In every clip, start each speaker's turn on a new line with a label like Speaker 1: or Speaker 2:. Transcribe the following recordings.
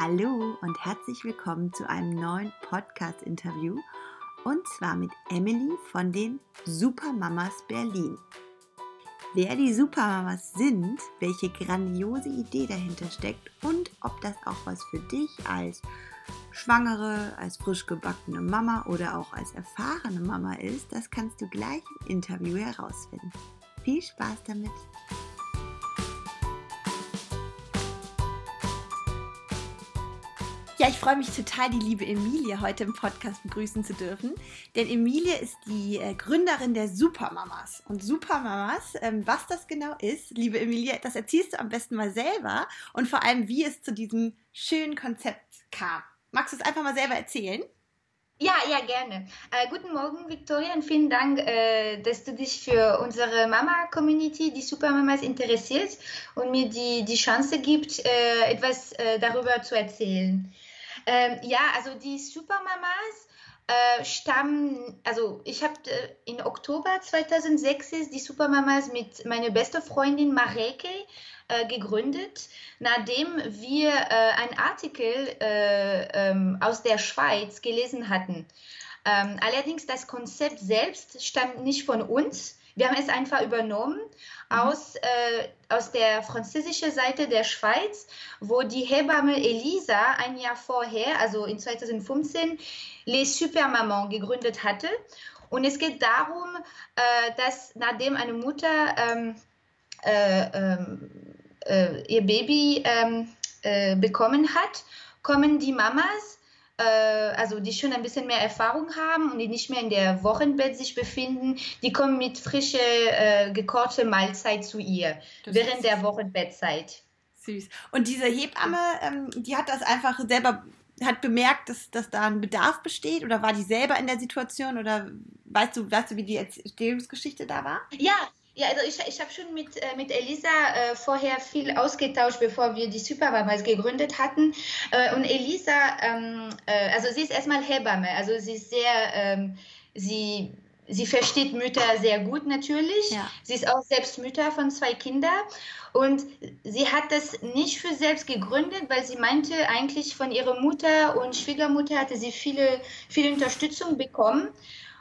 Speaker 1: Hallo und herzlich willkommen zu einem neuen Podcast-Interview und zwar mit Emily von den Supermamas Berlin. Wer die Supermamas sind, welche grandiose Idee dahinter steckt und ob das auch was für dich als Schwangere, als frisch gebackene Mama oder auch als erfahrene Mama ist, das kannst du gleich im Interview herausfinden. Viel Spaß damit! Ich freue mich total, die liebe Emilie heute im Podcast begrüßen zu dürfen. Denn Emilie ist die äh, Gründerin der Supermamas. Und Supermamas, ähm, was das genau ist, liebe Emilie, das erzählst du am besten mal selber. Und vor allem, wie es zu diesem schönen Konzept kam. Magst du es einfach mal selber erzählen?
Speaker 2: Ja, ja, gerne. Äh, guten Morgen, Victoria, und vielen Dank, äh, dass du dich für unsere Mama-Community, die Supermamas, interessierst und mir die, die Chance gibt, äh, etwas äh, darüber zu erzählen. Ähm, ja, also die Supermamas äh, stammen, also ich habe äh, in Oktober 2006 ist die Supermamas mit meiner beste Freundin Mareke äh, gegründet, nachdem wir äh, einen Artikel äh, ähm, aus der Schweiz gelesen hatten. Ähm, allerdings das Konzept selbst stammt nicht von uns, wir haben es einfach übernommen mhm. aus, äh, aus der französischen Seite der Schweiz, wo die Hebamme Elisa ein Jahr vorher, also in 2015, Les Supermamans gegründet hatte. Und es geht darum, äh, dass nachdem eine Mutter ähm, äh, ähm, äh ihr Baby ähm, äh, bekommen hat, kommen die Mamas also die schon ein bisschen mehr Erfahrung haben und die nicht mehr in der Wochenbett sich befinden, die kommen mit frische, äh, gekochte Mahlzeit zu ihr das während der Wochenbettzeit.
Speaker 1: Süß. Und diese Hebamme, ähm, die hat das einfach selber, hat bemerkt, dass, dass da ein Bedarf besteht oder war die selber in der Situation oder weißt du, weißt du, wie die Erzählungsgeschichte da war?
Speaker 2: Ja, ja, also ich, ich habe schon mit, äh, mit Elisa äh, vorher viel ausgetauscht, bevor wir die Supermamas gegründet hatten. Äh, und Elisa, ähm, äh, also sie ist erstmal Hebamme, also sie ist sehr, ähm, sie, sie versteht Mütter sehr gut natürlich. Ja. Sie ist auch selbst Mütter von zwei Kindern. Und sie hat das nicht für selbst gegründet, weil sie meinte, eigentlich von ihrer Mutter und Schwiegermutter hatte sie viele, viele Unterstützung bekommen.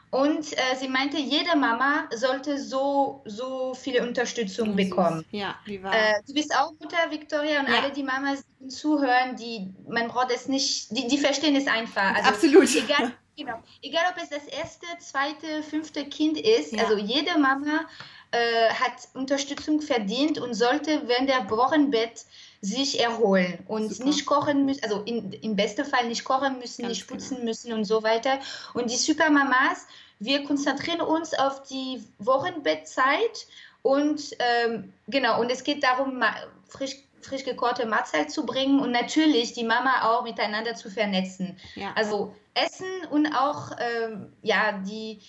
Speaker 2: Und äh, sie meinte, jede Mama sollte so, so viele Unterstützung bekommen. Ja, wie war äh, Du bist auch Mutter, Victoria, und ja. alle die Mamas, zuhören, die, man braucht es nicht, die, die verstehen es einfach.
Speaker 1: Also, Absolut.
Speaker 2: Egal, genau, egal, ob es das erste, zweite, fünfte Kind ist, ja. also jede Mama äh, hat Unterstützung verdient und sollte während der Wochenbett sich erholen und Super. nicht kochen müssen, also in, im besten Fall nicht kochen müssen, Ganz nicht putzen genau. müssen und so weiter. Und die Supermamas, wir konzentrieren uns auf die Wochenbettzeit und ähm, genau, und es geht darum, frisch, frisch gekochte Mahlzeit zu bringen und natürlich die Mama auch miteinander zu vernetzen. Ja. Also Essen und auch ähm, ja, die,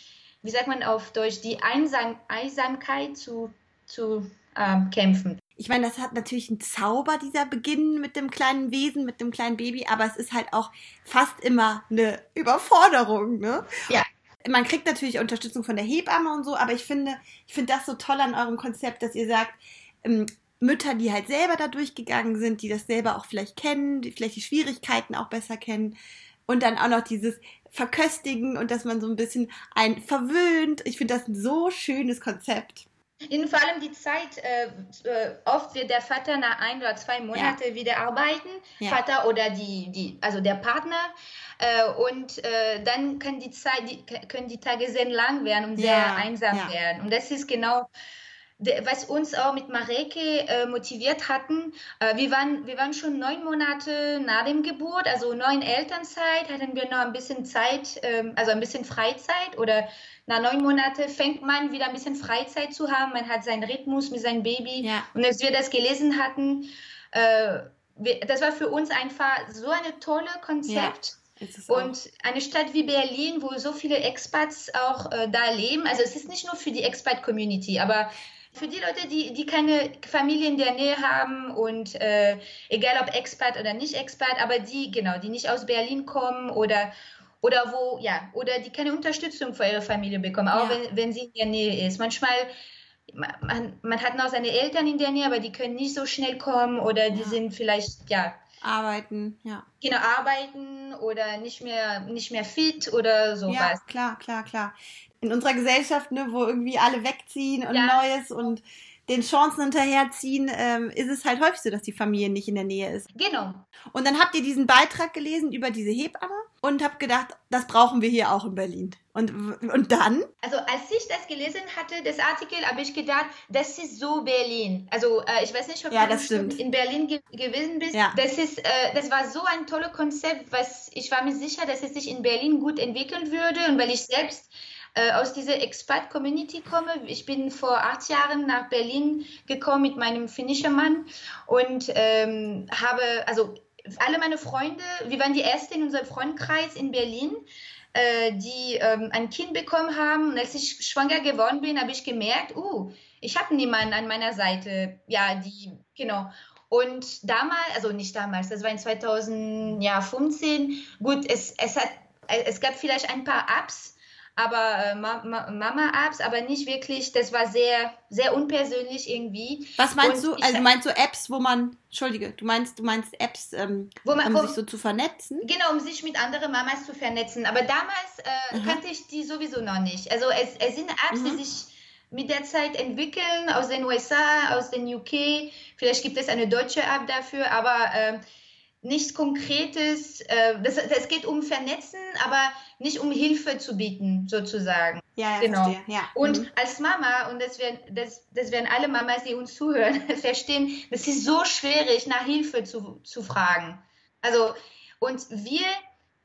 Speaker 2: wie sagt man auf Deutsch, die Einsam Einsamkeit zu, zu ähm, kämpfen
Speaker 1: ich meine, das hat natürlich einen Zauber, dieser Beginn mit dem kleinen Wesen, mit dem kleinen Baby, aber es ist halt auch fast immer eine Überforderung, ne?
Speaker 2: Ja.
Speaker 1: Man kriegt natürlich Unterstützung von der Hebamme und so, aber ich finde, ich finde das so toll an eurem Konzept, dass ihr sagt, ähm, Mütter, die halt selber da durchgegangen sind, die das selber auch vielleicht kennen, die vielleicht die Schwierigkeiten auch besser kennen und dann auch noch dieses Verköstigen und dass man so ein bisschen ein verwöhnt. Ich finde das ein so schönes Konzept.
Speaker 2: In vor allem die Zeit, äh, äh, oft wird der Vater nach ein oder zwei Monaten ja. wieder arbeiten, ja. Vater oder die, die, also der Partner. Äh, und äh, dann kann die Zeit, die, können die Tage sehr lang werden und sehr ja. einsam werden. Und das ist genau was uns auch mit Mareke äh, motiviert hatten. Äh, wir, waren, wir waren schon neun Monate nach dem Geburt, also neun Elternzeit, hatten wir noch ein bisschen Zeit, ähm, also ein bisschen Freizeit oder nach neun Monaten fängt man wieder ein bisschen Freizeit zu haben. Man hat seinen Rhythmus mit seinem Baby. Ja. Und als wir das gelesen hatten, äh, wir, das war für uns einfach so ein tolles Konzept. Ja. Und eine Stadt wie Berlin, wo so viele Expats auch äh, da leben, also es ist nicht nur für die Expat-Community, aber für die Leute, die, die keine Familie in der Nähe haben und äh, egal ob Expat oder nicht Expat, aber die, genau, die nicht aus Berlin kommen oder, oder wo, ja, oder die keine Unterstützung für ihre Familie bekommen, auch ja. wenn, wenn sie in der Nähe ist. Manchmal, man, man hat noch seine Eltern in der Nähe, aber die können nicht so schnell kommen oder die ja. sind vielleicht, ja,
Speaker 1: arbeiten, ja.
Speaker 2: Genau, arbeiten oder nicht mehr, nicht mehr fit oder sowas.
Speaker 1: Ja, klar, klar, klar. In unserer Gesellschaft, ne, wo irgendwie alle wegziehen und
Speaker 2: Ja.
Speaker 1: Neues und den Chancen hinterherziehen, ähm, ist es halt häufig so, dass die Familie nicht in der Nähe ist.
Speaker 2: Genau.
Speaker 1: Und dann habt ihr diesen Beitrag gelesen über diese Hebamme und habt gedacht, das brauchen wir hier auch in Berlin. Und, und dann?
Speaker 2: Also als ich das gelesen hatte, das Artikel, habe ich gedacht, das ist so Berlin. Also äh, ich weiß nicht, ob
Speaker 1: Ja,
Speaker 2: du in Berlin ge gewesen bist.
Speaker 1: Ja.
Speaker 2: Das ist, äh, das war so ein tolles Konzept, was ich war mir sicher, dass es sich in Berlin gut entwickeln würde. Und weil ich selbst aus dieser Expat-Community komme, ich bin vor acht Jahren nach Berlin gekommen mit meinem finnischen Mann und ähm, habe, also alle meine Freunde, wir waren die Ersten in unserem Freundkreis in Berlin äh, die ähm, ein Kind bekommen haben. Und als ich schwanger geworden bin, habe ich gemerkt, uh, ich habe niemanden an meiner Seite. Ja, die, genau. Und damals, also nicht damals, das war in 2015, gut, es, es, hat, es gab vielleicht ein paar Apps, aber äh, Ma Ma Mama-Apps, aber nicht wirklich, das war sehr, sehr unpersönlich irgendwie.
Speaker 1: Was meinst
Speaker 2: Und
Speaker 1: du? Also meinst du Apps, wo man, Entschuldige, du meinst, du meinst Apps, ähm,
Speaker 2: Wo man-
Speaker 1: um
Speaker 2: wo-
Speaker 1: sich so zu vernetzen?
Speaker 2: Genau, um sich mit anderen Mamas zu vernetzen. Aber damals äh,
Speaker 1: Mhm.
Speaker 2: kannte ich die sowieso noch nicht. Also es, es sind Apps,
Speaker 1: Mhm.
Speaker 2: die sich mit der Zeit entwickeln aus den USA, aus den UK. Vielleicht gibt es eine deutsche App dafür, aber ähm, nichts Konkretes. Äh, das geht um Vernetzen, aber nicht um Hilfe zu bieten, sozusagen.
Speaker 1: Ja, ja,
Speaker 2: Genau.
Speaker 1: verstehe. Ja.
Speaker 2: Und
Speaker 1: Mhm.
Speaker 2: als Mama, und das werden, das, das werden alle Mamas, die uns zuhören, verstehen, das ist so schwierig, nach Hilfe zu, zu fragen. Also, und wir,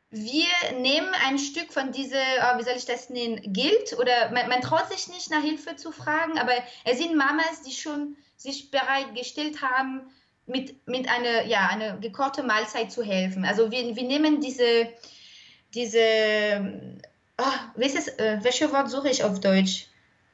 Speaker 2: wir nehmen ein Stück von dieser, oh, wie soll ich das nennen, Guilt oder man, man traut sich nicht nach Hilfe zu fragen, aber es sind Mamas, die schon sich bereitgestellt haben, mit, mit einer, ja, eine gekochte Mahlzeit zu helfen. Also wir, wir nehmen diese, diese, oh, welches, äh, welches Wort suche ich auf Deutsch?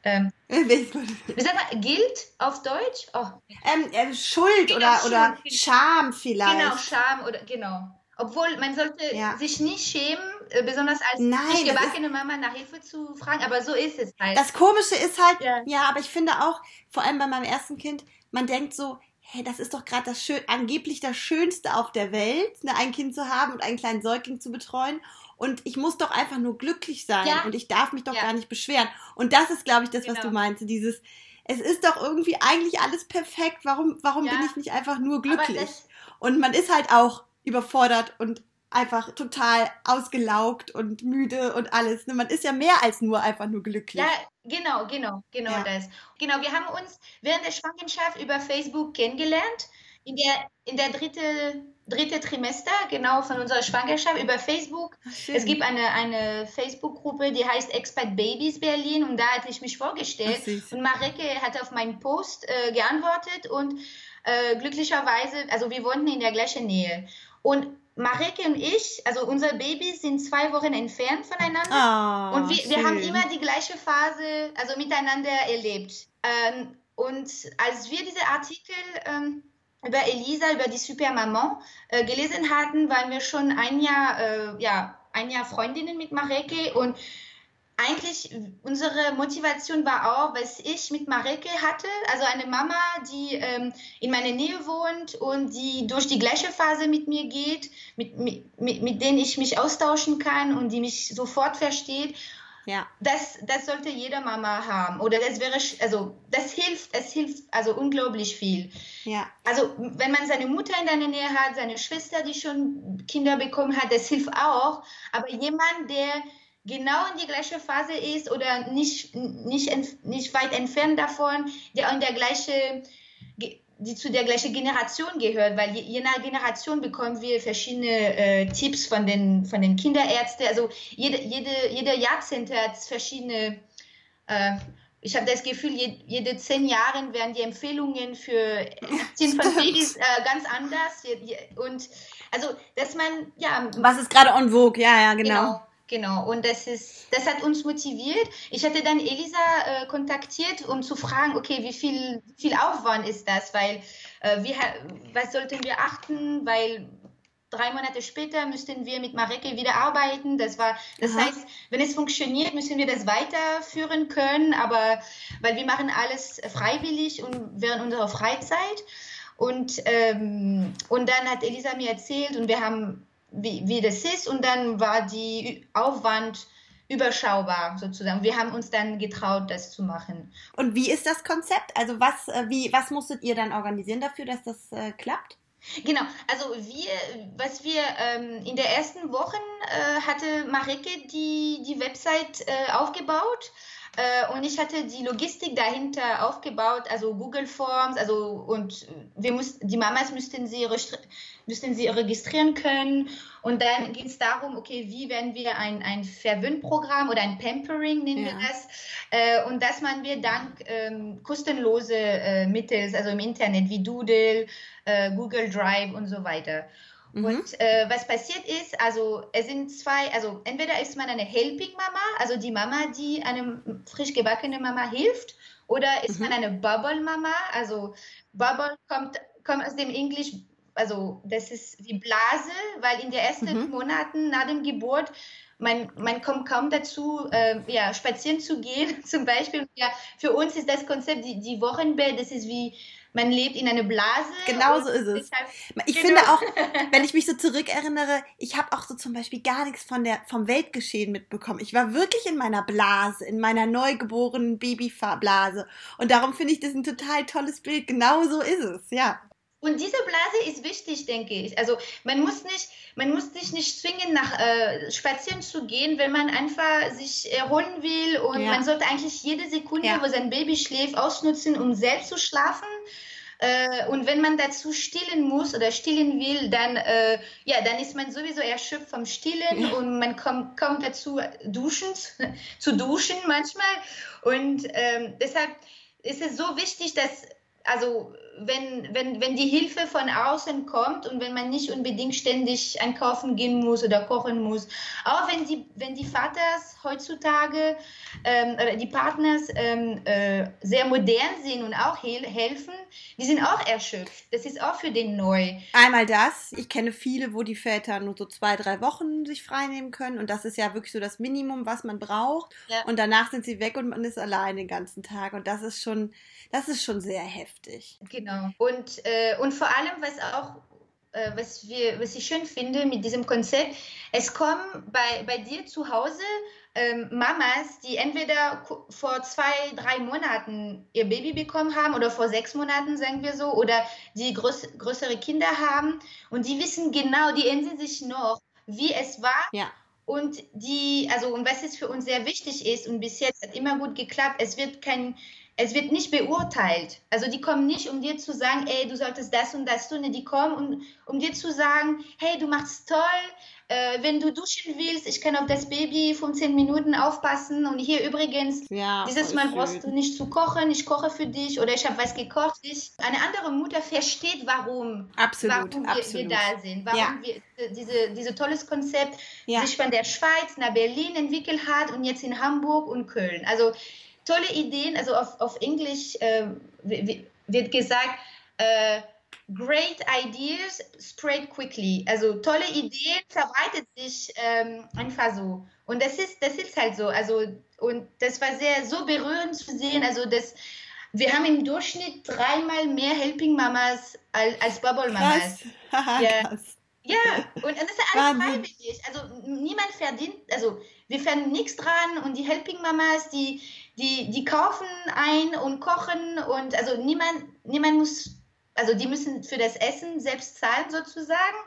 Speaker 2: Ähm, wie sagt man, Guilt auf Deutsch? Oh,
Speaker 1: ähm, äh, Schuld
Speaker 2: Genau,
Speaker 1: oder,
Speaker 2: Schuld,
Speaker 1: oder
Speaker 2: genau.
Speaker 1: Scham vielleicht.
Speaker 2: genau, Scham oder genau. Obwohl man sollte
Speaker 1: Ja.
Speaker 2: sich nicht schämen, äh, besonders als
Speaker 1: Nein,
Speaker 2: nicht gebackene Mama nach Hilfe zu fragen, aber so ist es halt.
Speaker 1: Das Komische ist halt, ja.
Speaker 2: Ja.
Speaker 1: aber ich finde auch, vor allem bei meinem ersten Kind, man denkt so, hey, das ist doch gerade das schön, angeblich das Schönste auf der Welt, ne, ein Kind zu haben und einen kleinen Säugling zu betreuen. Und ich muss doch einfach nur glücklich sein
Speaker 2: Ja.
Speaker 1: und ich darf mich doch
Speaker 2: Ja.
Speaker 1: gar nicht beschweren. Und das ist, glaube ich, das, was
Speaker 2: Genau.
Speaker 1: du meinst. Dieses, es ist doch irgendwie eigentlich alles perfekt. Warum, warum
Speaker 2: Ja.
Speaker 1: bin ich nicht einfach nur glücklich? Und man ist halt auch überfordert und einfach total ausgelaugt und müde und alles. Ne? Man ist ja mehr als nur einfach nur glücklich.
Speaker 2: ja, genau, genau, genau
Speaker 1: Ja.
Speaker 2: das. Genau, wir haben uns während der Schwangerschaft über Facebook kennengelernt. In der, in der dritte, dritte Trimester, genau von unserer Schwangerschaft über Facebook.
Speaker 1: Ach.
Speaker 2: Es gibt eine, eine Facebook-Gruppe, die heißt Expat Babies Berlin und da hatte ich mich
Speaker 1: Ach,
Speaker 2: vorgestellt
Speaker 1: süß.
Speaker 2: und Mareke hat auf meinen Post äh, geantwortet und äh, glücklicherweise, also wir wohnten in der gleichen Nähe und Mareke und ich, also unsere Babys sind zwei Wochen entfernt voneinander.
Speaker 1: Ah,
Speaker 2: und wir, wir haben immer die gleiche Phase, also miteinander erlebt. Ähm, und als wir diese Artikel ähm, über Elisa, über die Supermaman äh, gelesen hatten, waren wir schon ein Jahr, äh, ja, ein Jahr Freundinnen mit Mareke. Und eigentlich unsere Motivation war auch, was ich mit Mareke hatte, also eine Mama, die ähm, in meiner Nähe wohnt und die durch die gleiche Phase mit mir geht, mit, mit, mit, mit denen ich mich austauschen kann und die mich sofort versteht.
Speaker 1: Ja.
Speaker 2: Das, das sollte jede Mama haben. Oder das wäre, also das hilft, es hilft also unglaublich viel.
Speaker 1: Ja.
Speaker 2: Also wenn man seine Mutter in der Nähe hat, seine Schwester, die schon Kinder bekommen hat, das hilft auch. Aber jemand, der genau in die gleiche Phase ist oder nicht, nicht, nicht weit entfernt davon, der in der gleiche, die zu der gleichen Generation gehört, weil je, je nach Generation bekommen wir verschiedene äh, Tipps von den, von den Kinderärzten. Also jede, jede, jede Jahrzehnte hat verschiedene äh, ich habe das Gefühl, je, jede zehn Jahre werden die Empfehlungen für Erziehen von. Babys äh, ganz anders. Und also, dass man, ja,
Speaker 1: Was ist gerade en vogue? Ja, ja, genau.
Speaker 2: Genau, genau. Und das ist, das hat uns motiviert. Ich hatte dann Elisa äh, kontaktiert, um zu fragen, okay, wie viel, viel Aufwand ist das? Weil äh, wir, was sollten wir achten? Weil drei Monate später müssten wir mit Mareke wieder arbeiten. Das war, das
Speaker 1: Aha.
Speaker 2: heißt, wenn es funktioniert, müssen wir das weiterführen können. Aber weil wir machen alles freiwillig und während unserer Freizeit. Und, ähm, und dann hat Elisa mir erzählt und wir haben, wie, wie das ist. Und dann war die Aufwand überschaubar sozusagen. Wir haben uns dann getraut, das zu machen.
Speaker 1: Und wie ist das Konzept? Also was, äh, wie, was musstet ihr dann organisieren dafür, dass das äh, klappt?
Speaker 2: Genau, also wir, was wir ähm, in der ersten Woche äh, hatte Marike die, die Website äh, aufgebaut und ich hatte die Logistik dahinter aufgebaut, also Google Forms, also und wir mussten, die Mamas müssten sie, müssten sie registrieren können und dann ging es darum, okay, wie werden wir ein, ein Verwöhnprogramm oder ein Pampering nennen ja. wir das äh, und dass man wir dank ähm, kostenlose äh, Mittel, also im Internet wie Doodle, äh, Google Drive und so weiter. Mhm. Und äh, was passiert ist, also es sind zwei, also entweder ist man eine Helping Mama, also die Mama, die einem frisch gebackene Mama hilft, oder ist mhm. man eine Bubble Mama, also Bubble kommt, kommt aus dem Englisch, also das ist die Blase, weil in den ersten mhm. Monaten nach dem Geburt man, man kommt kaum dazu, äh, ja, spazieren zu gehen, zum Beispiel. Ja, für uns ist das Konzept, die, die Wochenbett, das ist wie man lebt in einer Blase.
Speaker 1: Genau so ist es. Ich genau. finde auch, wenn ich mich so zurückerinnere, ich habe auch so zum Beispiel gar nichts von der, vom Weltgeschehen mitbekommen. Ich war wirklich in meiner Blase, in meiner neugeborenen Babyblase. Und darum finde ich das ein total tolles Bild. Genau so ist es, ja.
Speaker 2: Und diese Blase ist wichtig, denke ich. Also man muss nicht, man muss sich nicht zwingen, nach äh, spazieren zu gehen, wenn man einfach sich erholen will. Und ja. man sollte eigentlich jede Sekunde, ja. wo sein Baby schläft, ausnutzen, um selbst zu schlafen. Äh, und wenn man dazu stillen muss oder stillen will, dann, äh, ja, dann ist man sowieso erschöpft vom Stillen ja. und man kommt, kommt dazu, duschen, zu duschen manchmal. Und ähm, deshalb ist es so wichtig, dass also wenn, wenn, wenn die Hilfe von außen kommt und wenn man nicht unbedingt ständig einkaufen gehen muss oder kochen muss, auch wenn die, wenn die Vaters heutzutage ähm, oder die Partners ähm, äh, sehr modern sind und auch hel helfen, die sind auch erschöpft. Das ist auch für den neu.
Speaker 1: Einmal das, ich kenne viele, wo die Väter nur so zwei, drei Wochen sich freinehmen können und das ist ja wirklich so das Minimum, was man braucht ja. und danach sind sie weg und man ist allein den ganzen Tag und das ist schon, das ist schon sehr heftig.
Speaker 2: Genau. Und, äh, und vor allem, was auch äh, was, wir, was ich schön finde mit diesem Konzept, es kommen bei, bei dir zu Hause ähm, Mamas, die entweder vor zwei, drei Monaten ihr Baby bekommen haben oder vor sechs Monaten, sagen wir so, oder die größ größere Kinder haben und die wissen genau, die erinnern sich noch, wie es war.
Speaker 1: Ja.
Speaker 2: Und die, also, und was jetzt für uns sehr wichtig ist, und bis jetzt hat immer gut geklappt, es wird kein, es wird nicht beurteilt. Also die kommen nicht, um dir zu sagen, ey, du solltest das und das tun. Die kommen, um, um dir zu sagen, hey, du machst toll. Äh, wenn du duschen willst, ich kann auf das Baby 15 Minuten aufpassen. Und hier übrigens, ja, dieses Mal brauchst du nicht zu kochen, ich koche für dich oder ich habe was gekocht. Ich, eine andere Mutter versteht, warum,
Speaker 1: absolut,
Speaker 2: warum
Speaker 1: wir, absolut.
Speaker 2: wir da sind, warum ja. wir diese, diese tolles Konzept ja. sich von der Schweiz nach Berlin entwickelt hat und jetzt in Hamburg und Köln. Also tolle Ideen, also auf, auf Englisch äh, wird gesagt, äh, great ideas spread quickly. Also tolle Ideen verbreitet sich ähm, einfach so. Und das ist, das ist halt so. Also, und das war sehr so berührend zu sehen. Also das, wir haben im Durchschnitt dreimal mehr Helping Mamas als, als Bubble Mamas.
Speaker 1: Krass. ja.
Speaker 2: Krass. Ja, und, und das ist alles freiwillig. Also niemand verdient, also wir verdienen nichts dran und die Helping Mamas, die, die, die kaufen ein und kochen und also niemand, niemand muss, also die müssen für das Essen selbst zahlen sozusagen,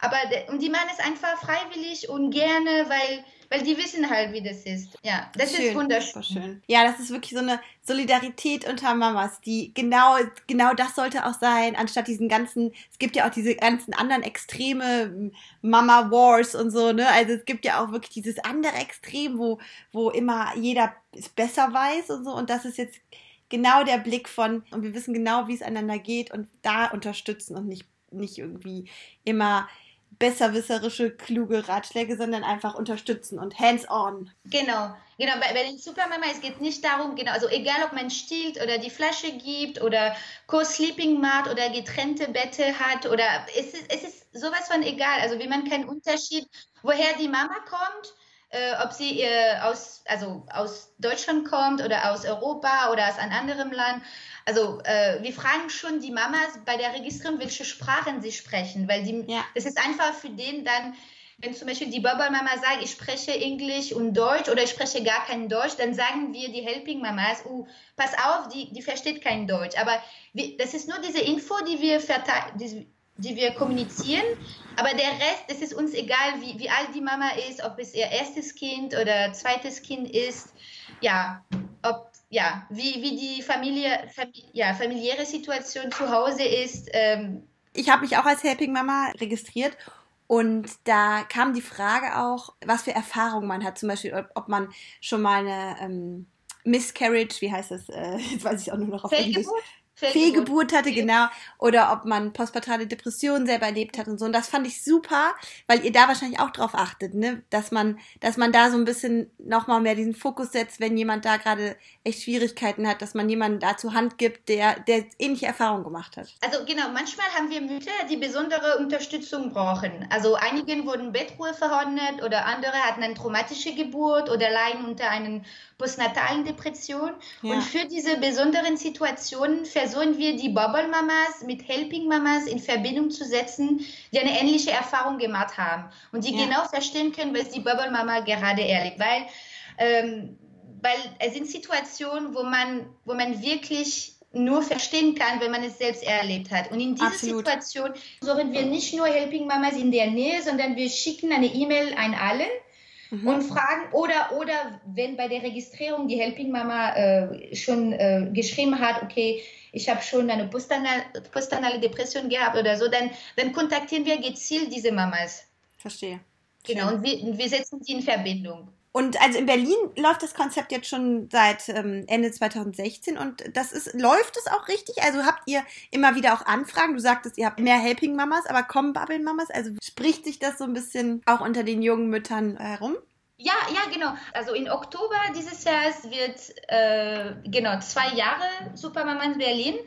Speaker 2: aber und die machen es einfach freiwillig und gerne, weil weil die wissen halt, wie das ist. Ja, das schön, ist wunderschön.
Speaker 1: Schön. Ja, das ist wirklich so eine Solidarität unter Mamas, die genau, genau das sollte auch sein, anstatt diesen ganzen, es gibt ja auch diese ganzen anderen Extreme, Mama Wars und so, ne? Also es gibt ja auch wirklich dieses andere Extrem, wo, wo immer jeder es besser weiß und so. Und das ist jetzt genau der Blick von, und wir wissen genau, wie es einander geht und da unterstützen und nicht, nicht irgendwie immer besserwisserische, kluge Ratschläge, sondern einfach unterstützen und hands-on.
Speaker 2: Genau, genau. Bei, bei den Supermama, es geht nicht darum, genau, also egal ob man stillt oder die Flasche gibt oder Co-Sleeping Mat oder getrennte Bette hat oder es ist, es ist sowas von egal. Also wie man keinen Unterschied, woher die Mama kommt, äh, ob sie äh, aus, also aus Deutschland kommt oder aus Europa oder aus einem anderen Land. Also äh, wir fragen schon die Mamas bei der Registrierung, welche Sprachen sie sprechen, weil die, ja. das ist einfach für den dann, wenn zum Beispiel die Bubble-Mama sagt, ich spreche Englisch und Deutsch oder ich spreche gar kein Deutsch, dann sagen wir die Helping-Mamas, uh, pass auf, die, die versteht kein Deutsch. Aber wir, das ist nur diese Info, die wir verteilen die wir kommunizieren. Aber der Rest, es ist uns egal, wie, wie alt die Mama ist, ob es ihr erstes Kind oder zweites Kind ist. Ja, ob, ja wie, wie die Familie, Familie ja, familiäre Situation zu Hause ist. Ähm.
Speaker 1: Ich habe mich auch als Helping Mama registriert und da kam die Frage auch, was für Erfahrungen man hat. Zum Beispiel, ob, ob man schon mal eine ähm, Miscarriage, wie heißt das? Äh, jetzt weiß ich auch nur noch auf Englisch. Fehlgeburt hatte, genau. Oder ob man postpartale Depressionen selber erlebt hat und so. Und das fand ich super, weil ihr da wahrscheinlich auch drauf achtet, ne? Dass man, dass man da so ein bisschen nochmal mehr diesen Fokus setzt, wenn jemand da gerade echt Schwierigkeiten hat, dass man jemanden da zur Hand gibt, der, der ähnliche Erfahrungen gemacht hat.
Speaker 2: Also genau, manchmal haben wir Mütter, die besondere Unterstützung brauchen. Also einigen wurden Bettruhe verordnet oder andere hatten eine traumatische Geburt oder leiden unter einer postnatalen Depression. Ja. Und für diese besonderen Situationen versuchen wir die Bubble Mamas mit Helping Mamas in Verbindung zu setzen, die eine ähnliche Erfahrung gemacht haben und die ja. genau verstehen können, was die Bubble Mama gerade erlebt. Weil, ähm, weil es sind Situationen, wo man, wo man wirklich nur verstehen kann, wenn man es selbst erlebt hat. Und in dieser Absolut. Situation suchen wir nicht nur Helping Mamas in der Nähe, sondern wir schicken eine E-Mail an allen mhm. und fragen, oder, oder wenn bei der Registrierung die Helping Mama äh, schon äh, geschrieben hat, okay, ich habe schon eine postanale, postanale Depression gehabt oder so, dann, dann kontaktieren wir gezielt diese Mamas.
Speaker 1: Verstehe.
Speaker 2: Genau, und wir, wir setzen sie in Verbindung.
Speaker 1: Und also in Berlin läuft das Konzept jetzt schon seit ähm, Ende 2016 und das ist, läuft es auch richtig? Also habt ihr immer wieder auch Anfragen? Du sagtest, ihr habt mehr Helping Mamas, aber kommen Bubble Mamas? Also spricht sich das so ein bisschen auch unter den jungen Müttern herum?
Speaker 2: Ja, ja, genau. Also in Oktober dieses Jahres wird äh, genau zwei Jahre Supermama in Berlin.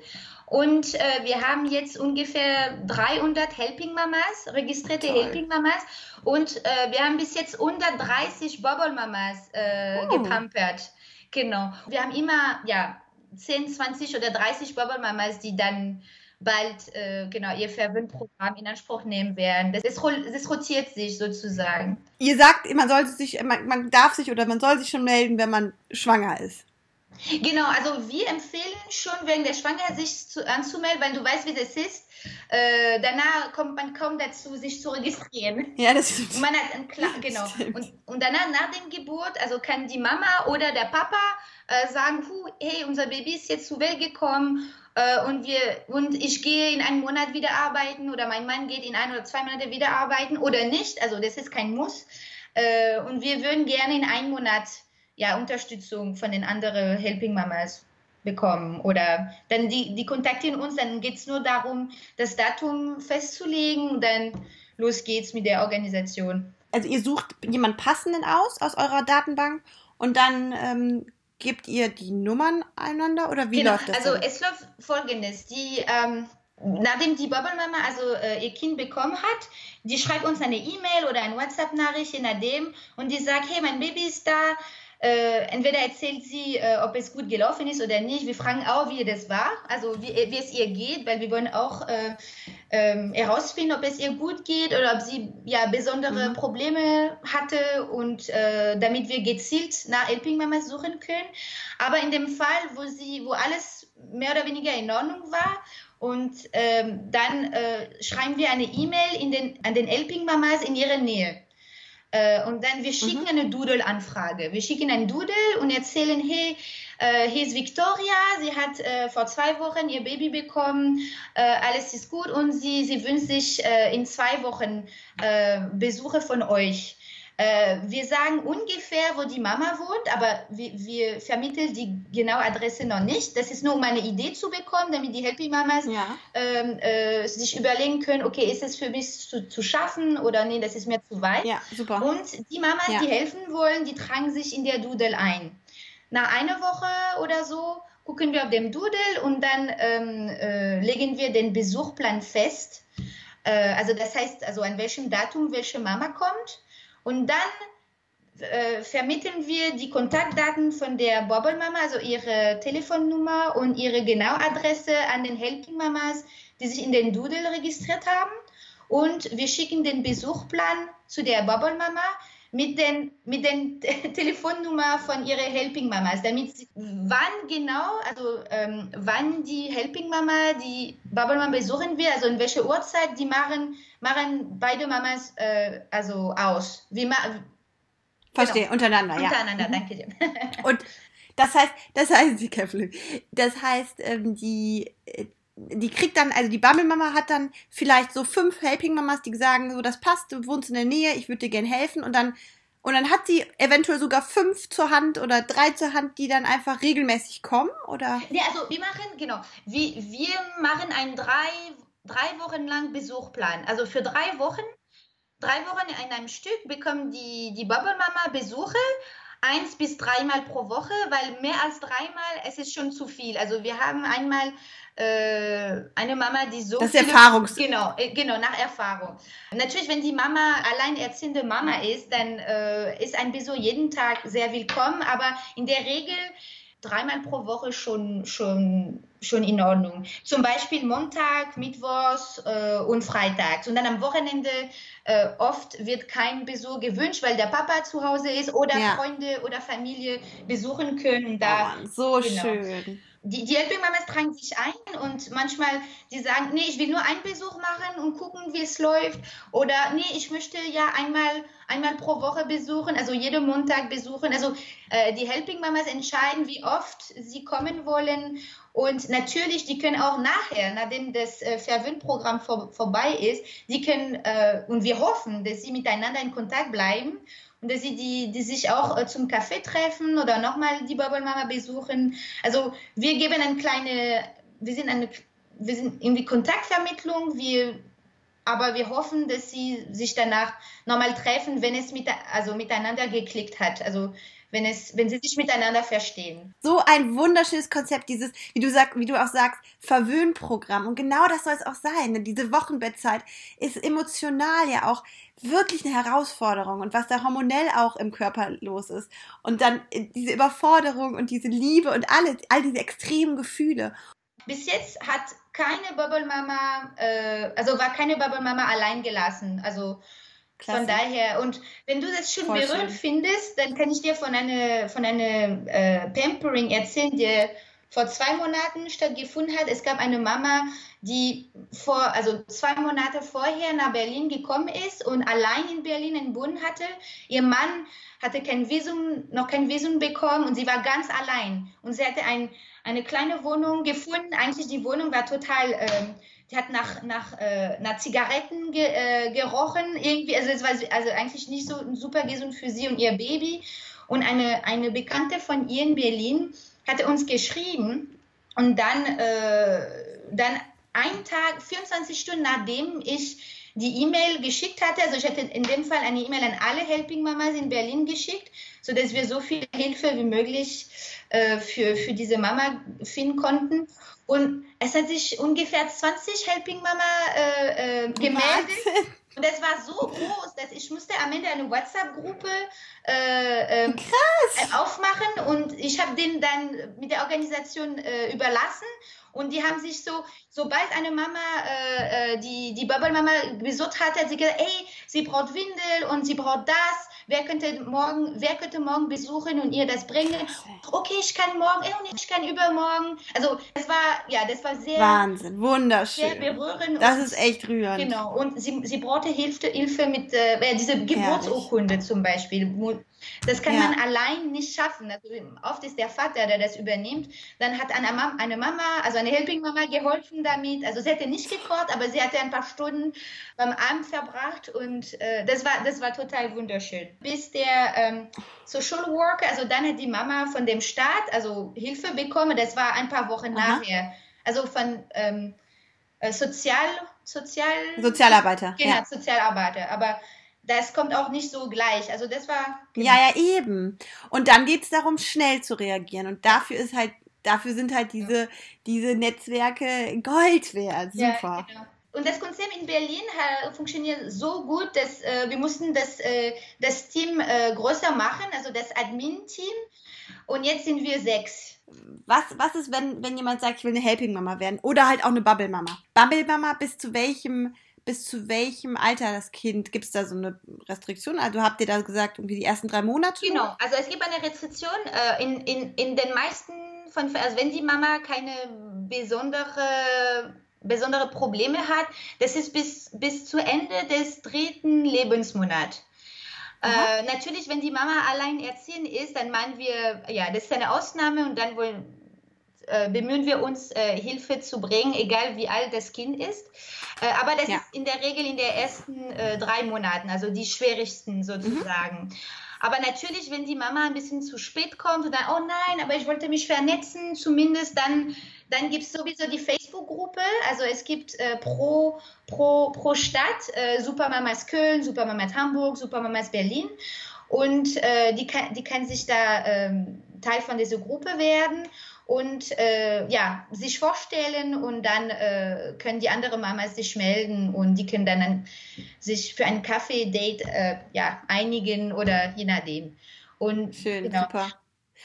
Speaker 2: Und äh, wir haben jetzt ungefähr 300 Helping Mamas, registrierte Toll. Helping Mamas. Und äh, wir haben bis jetzt 130 Bubble Mamas äh, oh. gepampert. Genau. Wir haben immer ja, 10, 20 oder 30 Bubble Mamas, die dann bald äh, genau ihr Verwöhnprogramm in Anspruch nehmen werden. Das, das rotiert sich sozusagen.
Speaker 1: Ihr sagt, man sollte sich, man, man darf sich oder man soll sich schon melden, wenn man schwanger ist.
Speaker 2: Genau, also wir empfehlen schon wegen der Schwangerschaft sich zu, anzumelden, weil du weißt, wie das ist. Äh, danach kommt man kaum dazu, sich zu registrieren.
Speaker 1: Ja, das stimmt.
Speaker 2: Man hat ein Kla genau. Und, und danach, nach der Geburt, also kann die Mama oder der Papa äh, sagen, hey, unser Baby ist jetzt zur Welt gekommen äh, und, wir, und ich gehe in einem Monat wieder arbeiten oder mein Mann geht in ein oder zwei Monate wieder arbeiten oder nicht. Also das ist kein Muss. Äh, und wir würden gerne in einem Monat ja, Unterstützung von den anderen Helping Mamas bekommen. Oder dann die, die kontaktieren uns, dann geht es nur darum, das Datum festzulegen und dann los geht's mit der Organisation.
Speaker 1: Also ihr sucht jemanden passenden aus aus eurer Datenbank und dann ähm, gebt ihr die Nummern einander oder wie genau. läuft das?
Speaker 2: Also dann? es läuft folgendes. Die ähm, nachdem die Bubble Mama also äh, ihr Kind bekommen hat, die schreibt uns eine E-Mail oder eine WhatsApp-Nachricht, je nachdem, und die sagt, hey, mein Baby ist da, äh, entweder erzählt sie, äh, ob es gut gelaufen ist oder nicht. Wir fragen auch, wie das war, also wie, wie es ihr geht, weil wir wollen auch äh, ähm, herausfinden, ob es ihr gut geht oder ob sie ja besondere mhm. Probleme hatte und äh, damit wir gezielt nach Helping Mamas suchen können. Aber in dem Fall, wo sie, wo alles mehr oder weniger in Ordnung war und ähm, dann äh, schreiben wir eine E-Mail an den Helping Mamas in ihrer Nähe. Äh, und dann wir schicken mhm. eine Doodle-Anfrage. Wir schicken ein Doodle und erzählen, hey, äh, hier ist Victoria, sie hat äh, vor zwei Wochen ihr Baby bekommen, alles ist gut und sie, sie wünscht sich in zwei Wochen Besuche von euch. Äh, wir sagen ungefähr, wo die Mama wohnt, aber wir, wir, vermitteln die genaue Adresse noch nicht. Das ist nur, um eine Idee zu bekommen, damit die Happy Mamas ja. ähm, äh, sich überlegen können, okay, ist es für mich zu, zu, schaffen oder nee, das ist mir zu weit.
Speaker 1: Ja, super.
Speaker 2: Und die Mamas, ja. die helfen wollen, die tragen sich in der Doodle ein. Nach einer Woche oder so gucken wir auf dem Doodle und dann ähm, äh, legen wir den Besuchplan fest. Äh, also das heißt, also an welchem Datum welche Mama kommt. Und dann äh, vermitteln wir die Kontaktdaten von der Bobble Mama, also ihre Telefonnummer und ihre Genauadresse an den Helping Mamas, die sich in den Doodle registriert haben. Und wir schicken den Besuchplan zu der Bobble Mama mit den, mit den Telefonnummer von ihrer Helping Mamas, damit sie, wann genau, also ähm, wann die Helping Mama die Bubble Mama besuchen will, also in welcher Uhrzeit, die machen, machen beide Mamas äh, also aus. Wie ma
Speaker 1: Verstehe, genau. untereinander, ja.
Speaker 2: Untereinander, mhm. danke dir.
Speaker 1: Und das heißt, das heißt, die das heißt, ähm, die äh, die kriegt dann, also die Bumble-Mama hat dann vielleicht so fünf Helping-Mamas, die sagen, so, das passt, du wohnst in der Nähe, ich würde dir gern helfen und dann, und dann hat sie eventuell sogar fünf zur Hand oder drei zur Hand, die dann einfach regelmäßig kommen, oder?
Speaker 2: Ja, also wir machen, genau, wir, wir machen einen drei, drei Wochen lang Besuchplan. Also für drei Wochen, drei Wochen in einem Stück bekommen die, die Bubble-Mama Besuche eins bis dreimal pro Woche, weil mehr als dreimal, es ist schon zu viel. Also wir haben einmal äh, eine Mama, die so.
Speaker 1: Das ist Erfahrungs.
Speaker 2: Genau, äh, genau, nach Erfahrung. Natürlich, wenn die Mama alleinerziehende Mama ist, dann äh, ist ein Besuch jeden Tag sehr willkommen, aber in der Regel dreimal pro Woche schon, schon, schon in Ordnung. Zum Beispiel Montag, Mittwochs äh, und Freitags. Und dann am Wochenende äh, oft wird kein Besuch gewünscht, weil der Papa zu Hause ist oder ja. Freunde oder Familie besuchen können. Da,
Speaker 1: oh, so genau. schön
Speaker 2: die, die Helping-Mamas tragen sich ein und manchmal die sagen, nee, ich will nur einen Besuch machen und gucken, wie es läuft. Oder nee, ich möchte ja einmal, einmal pro Woche besuchen, also jeden Montag besuchen. Also äh, die Helping-Mamas entscheiden, wie oft sie kommen wollen. Und natürlich, die können auch nachher, nachdem das äh, Verwöhnprogramm vor, vorbei ist, die können, äh, und wir hoffen, dass sie miteinander in Kontakt bleiben und dass sie die, die sich auch äh, zum Kaffee treffen oder nochmal die Bubble Mama besuchen. Also wir geben eine kleine, wir sind eine, wir sind irgendwie Kontaktvermittlung, wir, aber wir hoffen, dass sie sich danach nochmal treffen, wenn es mit, also miteinander geklickt hat. Also wenn es, wenn sie sich miteinander verstehen.
Speaker 1: So ein wunderschönes Konzept, dieses, wie du sagst, wie du auch sagst, Verwöhnprogramm. Und genau das soll es auch sein. Ne? Diese Wochenbettzeit ist emotional ja auch wirklich eine Herausforderung und was da hormonell auch im Körper los ist. Und dann äh, diese Überforderung und diese Liebe und alle, all diese extremen Gefühle.
Speaker 2: Bis jetzt hat keine Bubble Mama, äh, also war keine Bubble Mama allein gelassen. Also Klasse. Von daher, und wenn du das schon Voll berührt schön. findest, dann kann ich dir von einer von eine, äh, Pampering erzählen, die vor zwei Monaten stattgefunden hat. Es gab eine Mama, die vor, also zwei Monate vorher nach Berlin gekommen ist und allein in Berlin einen Bund hatte. Ihr Mann hatte kein Visum, noch kein Visum bekommen und sie war ganz allein. Und sie hatte ein, eine kleine Wohnung gefunden. Eigentlich die Wohnung war total äh, die hat nach, nach, äh, nach Zigaretten ge, äh, gerochen, irgendwie, also es war also eigentlich nicht so super gesund für sie und ihr Baby. Und eine, eine Bekannte von ihr in Berlin hatte uns geschrieben und dann, äh, dann ein Tag, 24 Stunden nachdem ich die E-Mail geschickt hatte, also ich hatte in dem Fall eine E-Mail an alle Helping Mamas in Berlin geschickt, sodass wir so viel Hilfe wie möglich äh, für, für diese Mama finden konnten. Und es hat sich ungefähr 20 Helping Mama äh, äh, gemeldet. Und es war so groß, dass ich musste am Ende eine WhatsApp-Gruppe äh, ähm, aufmachen und ich habe den dann mit der Organisation äh, überlassen. Und die haben sich so, sobald eine Mama äh, äh die, die Bubble-Mama besucht hat, hat sie gesagt, ey, sie braucht Windel und sie braucht das wer könnte morgen, wer könnte morgen besuchen und ihr das bringen? Okay, ich kann morgen, und ich kann übermorgen. Also das war, ja, das war sehr
Speaker 1: Wahnsinn, wunderschön.
Speaker 2: Sehr berührend.
Speaker 1: Das ist echt rührend.
Speaker 2: Genau. Und sie, sie brauchte Hilfe, Hilfe mit äh, diese Geburtsurkunde zum Beispiel das kann ja. man allein nicht schaffen. Also oft ist der Vater, der das übernimmt. Dann hat eine Mama, eine Mama also eine Helping-Mama geholfen damit. Also sie hätte nicht gekocht, aber sie hatte ein paar Stunden beim Abend verbracht und äh, das, war, das war total wunderschön. Bis der ähm, Social Worker, also dann hat die Mama von dem Staat also Hilfe bekommen. Das war ein paar Wochen Aha. nachher. Also von ähm, äh, Sozial, Sozial...
Speaker 1: Sozialarbeiter.
Speaker 2: Genau, ja. Sozialarbeiter. Aber das kommt auch nicht so gleich. Also das war.
Speaker 1: Genau. Ja, ja, eben. Und dann geht es darum, schnell zu reagieren. Und dafür ist halt, dafür sind halt diese, ja. diese Netzwerke Gold wert. Super. Ja, genau.
Speaker 2: und das Konzept in Berlin funktioniert so gut, dass äh, wir mussten das, äh, das Team äh, größer machen, also das Admin-Team. Und jetzt sind wir sechs.
Speaker 1: Was, was ist, wenn, wenn jemand sagt, ich will eine Helping-Mama werden? Oder halt auch eine Bubble-Mama? Bubble-Mama bis zu welchem bis zu welchem Alter das Kind? Gibt es da so eine Restriktion? Also habt ihr da gesagt, irgendwie die ersten drei Monate?
Speaker 2: Genau, also es gibt eine Restriktion äh, in, in, in den meisten von, also wenn die Mama keine besondere besondere Probleme hat, das ist bis, bis zu Ende des dritten Lebensmonats. Äh, natürlich, wenn die Mama allein erziehen ist, dann meinen wir, ja, das ist eine Ausnahme und dann wollen, bemühen wir uns, äh, Hilfe zu bringen, egal wie alt das Kind ist. Äh, aber das ja. ist in der Regel in den ersten äh, drei Monaten, also die schwierigsten sozusagen. Mhm. Aber natürlich, wenn die Mama ein bisschen zu spät kommt und dann, oh nein, aber ich wollte mich vernetzen, zumindest dann, dann gibt es sowieso die Facebook-Gruppe. Also es gibt äh, pro, pro, pro Stadt äh, Supermamas Köln, Supermamas Hamburg, Supermamas Berlin. Und äh, die, kann, die kann sich da ähm, Teil von dieser Gruppe werden und äh, ja, sich vorstellen und dann äh, können die anderen Mamas sich melden und die können dann sich für ein Kaffee-Date äh, ja, einigen oder je nachdem. Und,
Speaker 1: Schön, genau. super.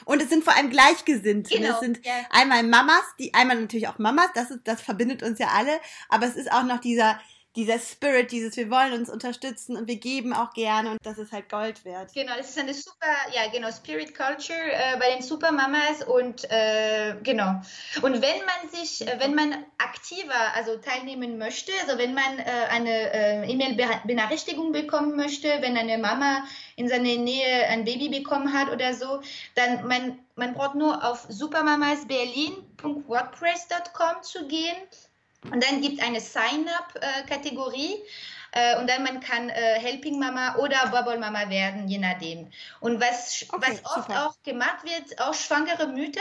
Speaker 1: Und es sind vor allem Gleichgesinnte. Genau, es sind ja. einmal Mamas, die einmal natürlich auch Mamas, das, ist, das verbindet uns ja alle, aber es ist auch noch dieser dieser Spirit, dieses wir wollen uns unterstützen und wir geben auch gerne und das ist halt Gold wert.
Speaker 2: Genau, das ist eine super, ja genau, Spirit Culture äh, bei den Supermamas und äh, genau. Und wenn man sich, äh, wenn man aktiver also teilnehmen möchte, also wenn man äh, eine äh, E-Mail-Benachrichtigung bekommen möchte, wenn eine Mama in seiner Nähe ein Baby bekommen hat oder so, dann man, man braucht nur auf supermamasberlin.wordpress.com zu gehen und dann gibt es eine Sign-up-Kategorie. Äh, und dann man kann äh, Helping Mama oder Bubble Mama werden, je nachdem. Und was, okay, was oft super. auch gemacht wird, auch schwangere Mütter,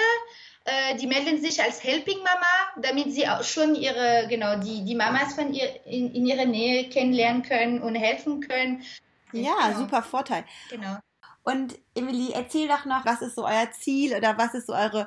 Speaker 2: äh, die melden sich als Helping Mama, damit sie auch schon ihre, genau, die, die Mamas von ihr in, in ihrer Nähe kennenlernen können und helfen können.
Speaker 1: Ja, genau. super Vorteil. Genau. Und Emily, erzähl doch noch, was ist so euer Ziel oder was ist so eure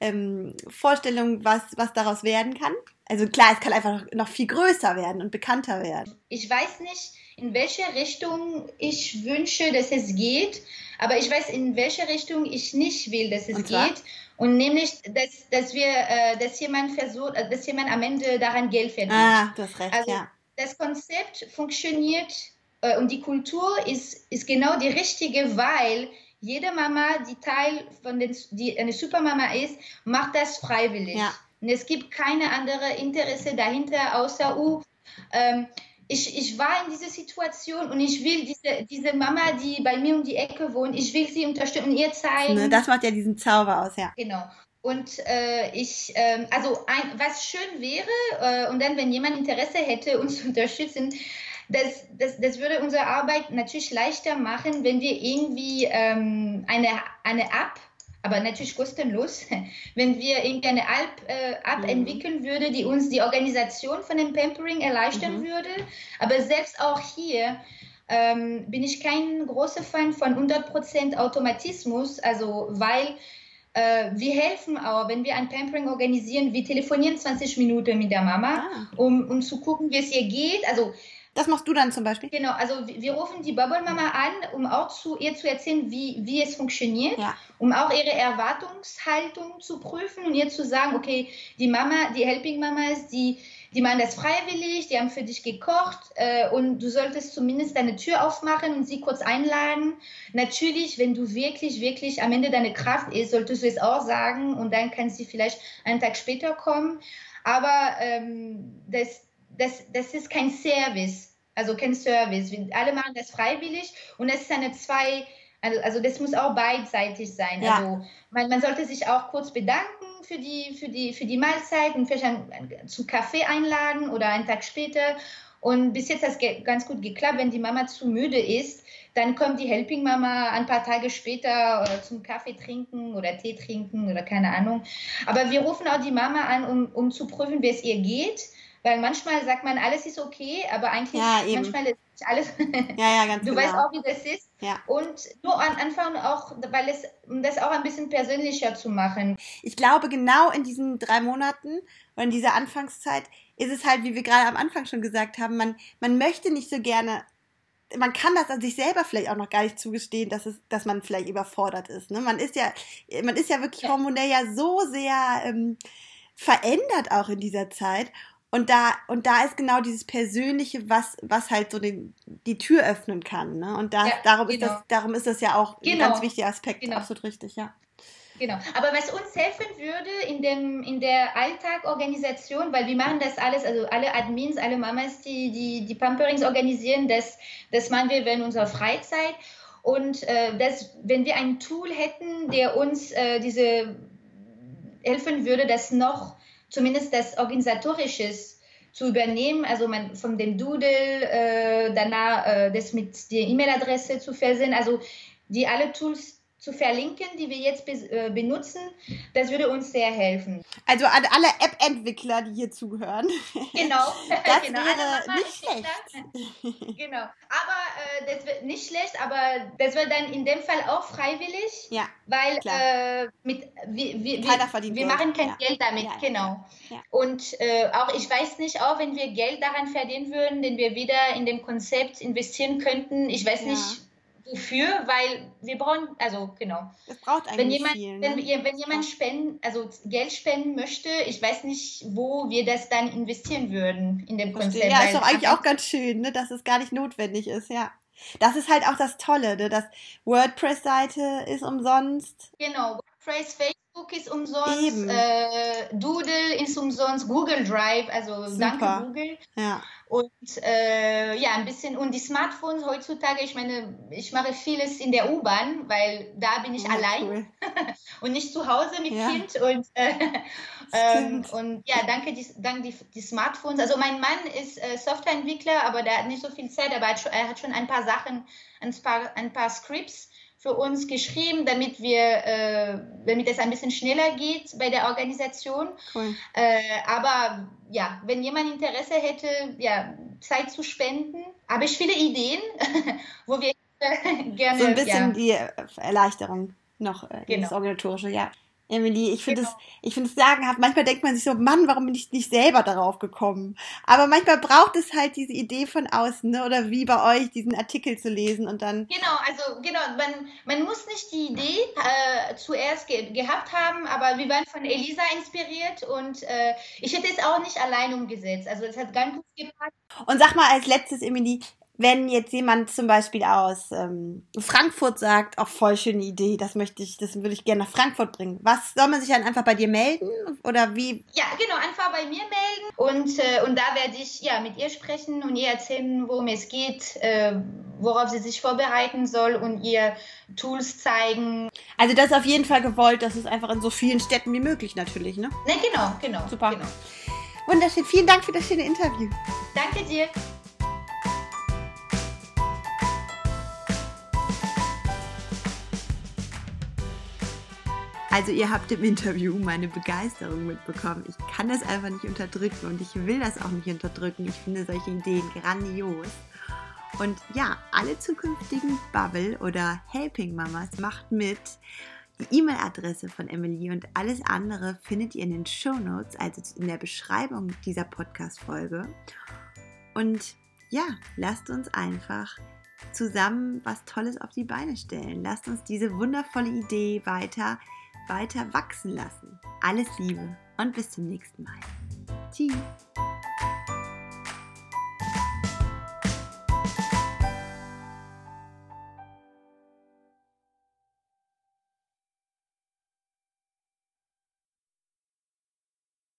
Speaker 1: ähm, Vorstellung, was, was daraus werden kann? Also klar, es kann einfach noch viel größer werden und bekannter werden.
Speaker 2: Ich weiß nicht, in welche Richtung ich wünsche, dass es geht, aber ich weiß, in welche Richtung ich nicht will, dass es und geht. Und nämlich, dass, dass wir, äh, dass jemand versucht, äh, dass jemand am Ende daran Geld verdient.
Speaker 1: Ah, du hast recht,
Speaker 2: also,
Speaker 1: ja.
Speaker 2: Das Konzept funktioniert äh, und die Kultur ist, ist genau die richtige, weil jede Mama, die Teil von den, die eine Supermama ist, macht das freiwillig. Ja. Und es gibt keine andere Interesse dahinter, außer, uh, ähm, ich, ich war in dieser Situation und ich will diese, diese Mama, die bei mir um die Ecke wohnt, ich will sie unterstützen und ihr zeigen.
Speaker 1: Ne, das macht ja diesen Zauber aus, ja.
Speaker 2: Genau. Und äh, ich, äh, also ein, was schön wäre, äh, und dann, wenn jemand Interesse hätte, uns zu unterstützen, das, das, das würde unsere Arbeit natürlich leichter machen, wenn wir irgendwie ähm, eine, eine App, aber natürlich kostenlos, wenn wir irgendeine App, äh, App mhm. entwickeln würde, die uns die Organisation von dem Pampering erleichtern mhm. würde. Aber selbst auch hier ähm, bin ich kein großer Fan von 100% Automatismus, also weil äh, wir helfen auch, wenn wir ein Pampering organisieren, wir telefonieren 20 Minuten mit der Mama, ah. um, um zu gucken, wie es ihr geht. Also
Speaker 1: das machst du dann zum Beispiel?
Speaker 2: Genau, also wir rufen die Bubble Mama an, um auch zu ihr zu erzählen, wie, wie es funktioniert, ja. um auch ihre Erwartungshaltung zu prüfen und ihr zu sagen, okay, die Mama, die Helping Mamas, die, die machen das freiwillig, die haben für dich gekocht äh, und du solltest zumindest deine Tür aufmachen und sie kurz einladen. Natürlich, wenn du wirklich, wirklich am Ende deine Kraft ist, solltest du es auch sagen und dann kann sie vielleicht einen Tag später kommen. Aber ähm, das, das, das ist kein Service, also kein Service. Wir alle machen das freiwillig und es ist eine zwei, also, also das muss auch beidseitig sein. Ja. Also man, man sollte sich auch kurz bedanken für die, für die, für die Mahlzeit und vielleicht ein, zum Kaffee einladen oder einen Tag später. Und bis jetzt hat es ganz gut geklappt. Wenn die Mama zu müde ist, dann kommt die Helping Mama ein paar Tage später äh, zum Kaffee trinken oder Tee trinken oder keine Ahnung. Aber wir rufen auch die Mama an, um, um zu prüfen, wie es ihr geht. Weil manchmal sagt man, alles ist okay, aber eigentlich ja, manchmal ist nicht alles.
Speaker 1: ja, ja, ganz
Speaker 2: du
Speaker 1: genau.
Speaker 2: weißt auch, wie das ist. Ja. Und nur am Anfang auch, weil es, um das auch ein bisschen persönlicher zu machen.
Speaker 1: Ich glaube, genau in diesen drei Monaten oder in dieser Anfangszeit ist es halt, wie wir gerade am Anfang schon gesagt haben, man, man möchte nicht so gerne man kann das an sich selber vielleicht auch noch gar nicht zugestehen, dass es, dass man vielleicht überfordert ist. Ne? Man ist ja, man ist ja wirklich hormonell ja so sehr ähm, verändert auch in dieser Zeit. Und da, und da ist genau dieses Persönliche, was, was halt so den, die Tür öffnen kann. Ne? Und da, ja, darum, genau. ist das, darum ist das ja auch genau. ein ganz wichtiger Aspekt. Genau. Absolut richtig, ja.
Speaker 2: Genau. Aber was uns helfen würde in, dem, in der Alltagorganisation, weil wir machen das alles, also alle Admins, alle Mamas, die die, die Pamperings organisieren, das, das machen wir in unserer Freizeit. Und äh, das, wenn wir ein Tool hätten, der uns äh, diese helfen würde, das noch zumindest das Organisatorische zu übernehmen, also man, von dem Doodle, äh, danach äh, das mit der E-Mail-Adresse zu versehen, also die alle Tools zu verlinken, die wir jetzt äh, benutzen. Das würde uns sehr helfen.
Speaker 1: Also an alle App-Entwickler, die hier zuhören.
Speaker 2: Genau.
Speaker 1: Das
Speaker 2: genau.
Speaker 1: wäre nicht schlecht.
Speaker 2: genau. Äh, das wird nicht schlecht, aber das wird dann in dem Fall auch freiwillig.
Speaker 1: Ja.
Speaker 2: Weil äh, mit, wir, wir, Keiner verdient wir Geld. machen kein ja. Geld damit, ja, genau. Ja. Und äh, auch ich weiß nicht, auch wenn wir Geld daran verdienen würden, den wir wieder in dem Konzept investieren könnten, ich weiß nicht, wofür, weil wir brauchen, also genau.
Speaker 1: Es braucht eigentlich
Speaker 2: wenn jemand,
Speaker 1: viel,
Speaker 2: ne? wenn, wenn jemand spenden, also Geld spenden möchte, ich weiß nicht, wo wir das dann investieren würden in dem Konzept.
Speaker 1: Ja, ist doch eigentlich auch ganz schön, ne, dass es gar nicht notwendig ist, ja. Das ist halt auch das Tolle, ne, dass WordPress-Seite ist umsonst.
Speaker 2: Genau, WordPress, Facebook ist umsonst, äh, Doodle ist umsonst, Google Drive, also Super. danke Google.
Speaker 1: Ja.
Speaker 2: Und äh, ja, ein bisschen, und die Smartphones heutzutage, ich meine, ich mache vieles in der U-Bahn, weil da bin ich oh, allein cool. und nicht zu Hause mit ja. Kind. Und, äh, ähm, und ja, danke die, dank die, die Smartphones. Also mein Mann ist äh, Softwareentwickler, aber der hat nicht so viel Zeit, aber er hat schon ein paar Sachen, ein paar, ein paar Scripts für uns geschrieben, damit wir, äh, damit es ein bisschen schneller geht bei der Organisation. Cool. Äh, aber ja, wenn jemand Interesse hätte, ja, Zeit zu spenden, habe ich viele Ideen, wo wir gerne.
Speaker 1: So ein bisschen ja. die Erleichterung noch, äh, genau. das Organisatorische, ja. Emily, ich finde es, genau. ich finde es sagenhaft. Manchmal denkt man sich so, Mann, warum bin ich nicht selber darauf gekommen? Aber manchmal braucht es halt diese Idee von außen, ne? Oder wie bei euch, diesen Artikel zu lesen und dann.
Speaker 2: Genau, also genau, man, man muss nicht die Idee äh, zuerst ge gehabt haben, aber wir waren von Elisa inspiriert und äh, ich hätte es auch nicht allein umgesetzt. Also es hat ganz gut gepasst.
Speaker 1: Und sag mal als letztes, Emily, wenn jetzt jemand zum Beispiel aus ähm, Frankfurt sagt, auch voll schöne Idee, das möchte ich, das würde ich gerne nach Frankfurt bringen. Was soll man sich dann einfach bei dir melden oder wie?
Speaker 2: Ja, genau, einfach bei mir melden und äh, und da werde ich ja mit ihr sprechen und ihr erzählen, worum es geht, äh, worauf sie sich vorbereiten soll und ihr Tools zeigen.
Speaker 1: Also das ist auf jeden Fall gewollt, das ist einfach in so vielen Städten wie möglich natürlich, ne?
Speaker 2: Ne, genau, genau.
Speaker 1: Super.
Speaker 2: Genau.
Speaker 1: Wunderschön. Vielen Dank für das schöne Interview.
Speaker 2: Danke dir.
Speaker 1: Also ihr habt im Interview meine Begeisterung mitbekommen. Ich kann das einfach nicht unterdrücken und ich will das auch nicht unterdrücken. Ich finde solche Ideen grandios. Und ja, alle zukünftigen Bubble oder Helping Mamas macht mit. Die E-Mail-Adresse von Emily und alles andere findet ihr in den Show Notes, also in der Beschreibung dieser Podcast-Folge. Und ja, lasst uns einfach zusammen was Tolles auf die Beine stellen. Lasst uns diese wundervolle Idee weiter weiter wachsen lassen. Alles Liebe und bis zum nächsten Mal. Tschüss.